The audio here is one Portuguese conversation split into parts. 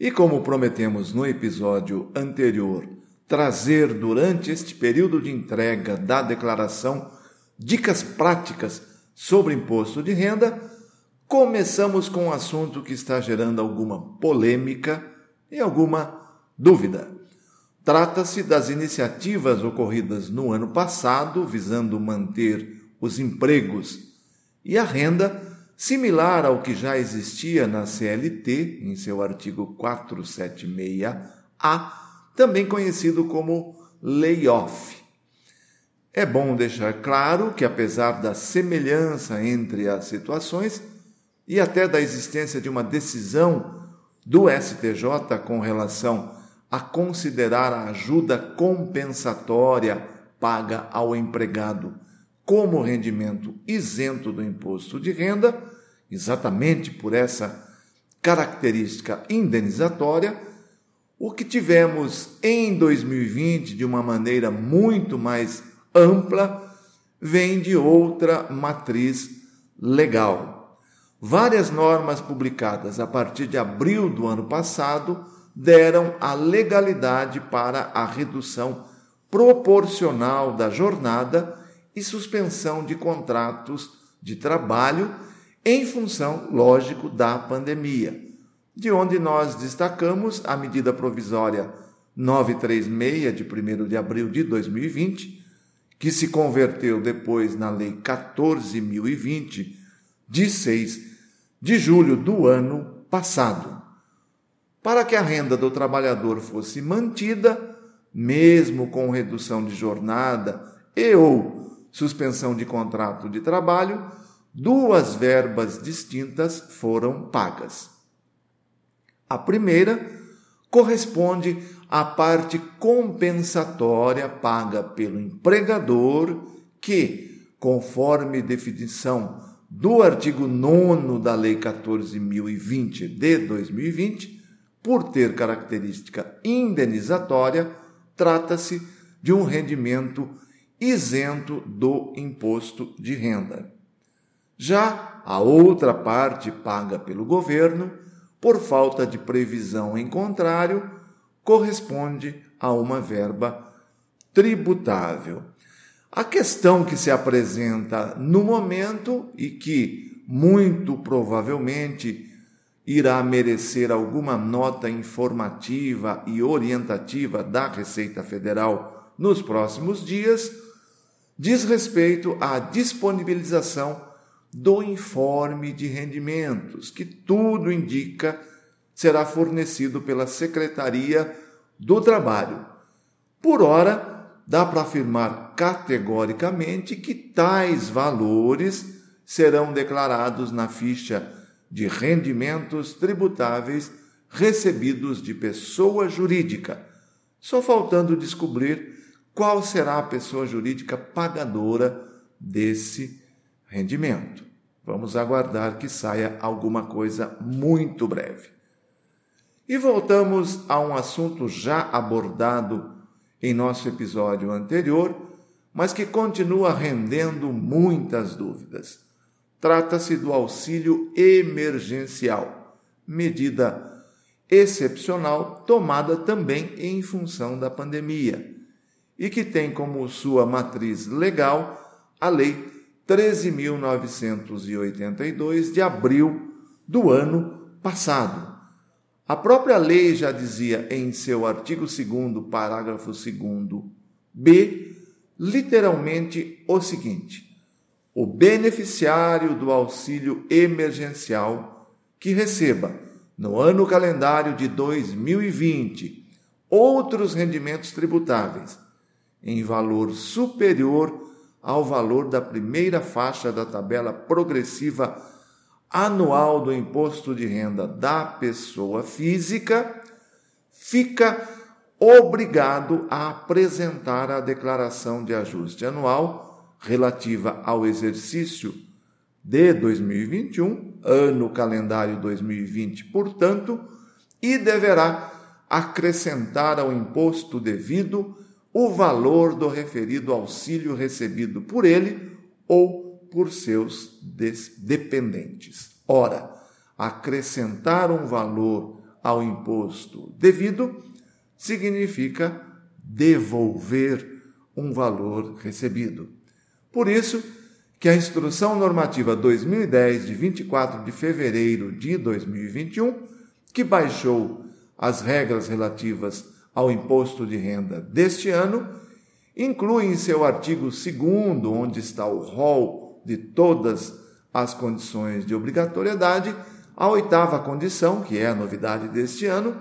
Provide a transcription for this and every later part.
E como prometemos no episódio anterior, trazer durante este período de entrega da declaração dicas práticas sobre imposto de renda, começamos com um assunto que está gerando alguma polêmica e alguma dúvida. Trata-se das iniciativas ocorridas no ano passado visando manter os empregos e a renda similar ao que já existia na CLT, em seu artigo 476A, também conhecido como layoff. É bom deixar claro que, apesar da semelhança entre as situações e até da existência de uma decisão do STJ com relação a considerar a ajuda compensatória paga ao empregado como rendimento isento do imposto de renda, exatamente por essa característica indenizatória, o que tivemos em 2020 de uma maneira muito mais ampla vem de outra matriz legal. Várias normas publicadas a partir de abril do ano passado deram a legalidade para a redução proporcional da jornada e suspensão de contratos de trabalho em função, lógico, da pandemia, de onde nós destacamos a medida provisória 936 de 1 de abril de 2020, que se converteu depois na Lei 14.020 de 6 de julho do ano passado. Para que a renda do trabalhador fosse mantida, mesmo com redução de jornada e ou suspensão de contrato de trabalho, duas verbas distintas foram pagas. A primeira corresponde à parte compensatória paga pelo empregador que, conforme definição do artigo 9 da Lei 14.020 de 2020, por ter característica indenizatória, trata-se de um rendimento isento do imposto de renda. Já a outra parte paga pelo governo, por falta de previsão em contrário, corresponde a uma verba tributável. A questão que se apresenta no momento e que muito provavelmente irá merecer alguma nota informativa e orientativa da Receita Federal nos próximos dias diz respeito à disponibilização do informe de rendimentos, que tudo indica será fornecido pela Secretaria do Trabalho. Por ora, dá para afirmar categoricamente que tais valores serão declarados na ficha de rendimentos tributáveis recebidos de pessoa jurídica, só faltando descobrir qual será a pessoa jurídica pagadora desse rendimento. Vamos aguardar que saia alguma coisa muito breve. E voltamos a um assunto já abordado em nosso episódio anterior, mas que continua rendendo muitas dúvidas. Trata-se do auxílio emergencial, medida excepcional tomada também em função da pandemia e que tem como sua matriz legal a Lei 13.982 de abril do ano passado. A própria lei já dizia em seu artigo 2, parágrafo 2b, literalmente o seguinte: o beneficiário do auxílio emergencial que receba, no ano calendário de 2020, outros rendimentos tributáveis em valor superior ao valor da primeira faixa da tabela progressiva anual do imposto de renda da pessoa física, fica obrigado a apresentar a declaração de ajuste anual relativa ao exercício de 2021, ano calendário 2020, portanto, e deverá acrescentar ao imposto devido o valor do referido auxílio recebido por ele ou por seus dependentes. Ora, acrescentar um valor ao imposto devido significa devolver um valor recebido. Por isso, que a Instrução Normativa 2010, de 24 de fevereiro de 2021, que baixou as regras relativas ao imposto de renda deste ano, inclui em seu artigo 2, onde está o rol de todas as condições de obrigatoriedade, a oitava condição, que é a novidade deste ano,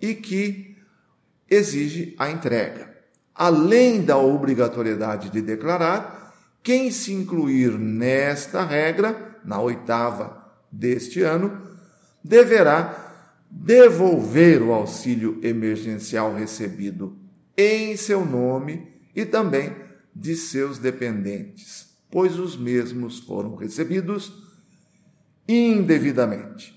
e que exige a entrega. Além da obrigatoriedade de declarar, quem se incluir nesta regra, na oitava deste ano, deverá devolver o auxílio emergencial recebido em seu nome e também de seus dependentes, pois os mesmos foram recebidos indevidamente.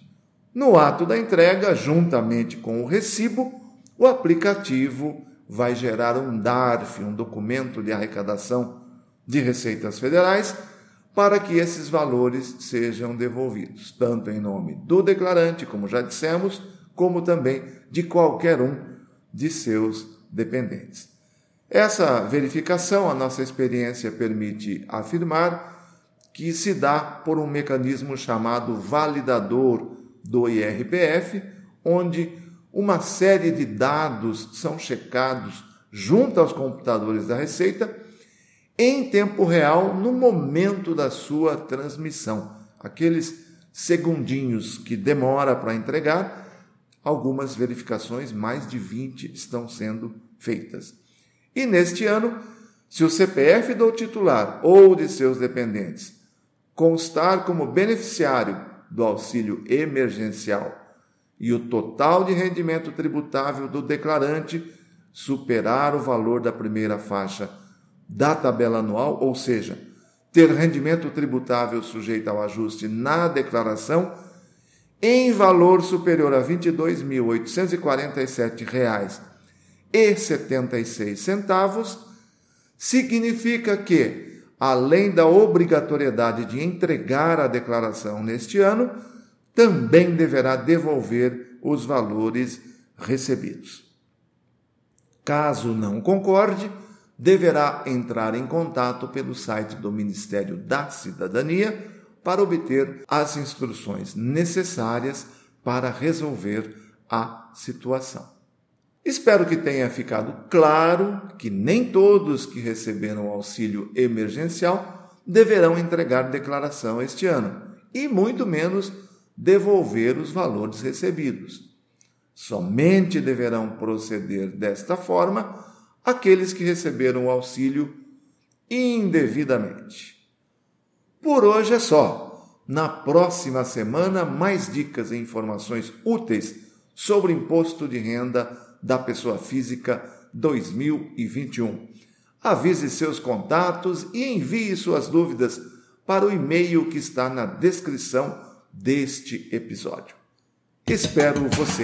No ato da entrega, juntamente com o recibo, o aplicativo vai gerar um DARF, um documento de arrecadação de receitas federais, para que esses valores sejam devolvidos, tanto em nome do declarante, como já dissemos, como também de qualquer um de seus dependentes. Essa verificação, a nossa experiência permite afirmar que se dá por um mecanismo chamado validador do IRPF, onde uma série de dados são checados junto aos computadores da Receita em tempo real no momento da sua transmissão. Aqueles segundinhos que demora para entregar, algumas verificações, mais de 20 estão sendo feitas. E neste ano, se o CPF do titular ou de seus dependentes constar como beneficiário do auxílio emergencial e o total de rendimento tributável do declarante superar o valor da primeira faixa da tabela anual, ou seja, ter rendimento tributável sujeito ao ajuste na declaração em valor superior a R$ 22.847,76, significa que, além da obrigatoriedade de entregar a declaração neste ano, também deverá devolver os valores recebidos. Caso não concorde, deverá entrar em contato pelo site do Ministério da Cidadania para obter as instruções necessárias para resolver a situação. Espero que tenha ficado claro que nem todos que receberam auxílio emergencial deverão entregar declaração este ano, e muito menos devolver os valores recebidos. Somente deverão proceder desta forma aqueles que receberam o auxílio indevidamente. Por hoje é só. Na próxima semana, mais dicas e informações úteis sobre o imposto de renda da pessoa física 2021. Avise seus contatos e envie suas dúvidas para o e-mail que está na descrição deste episódio. Espero você.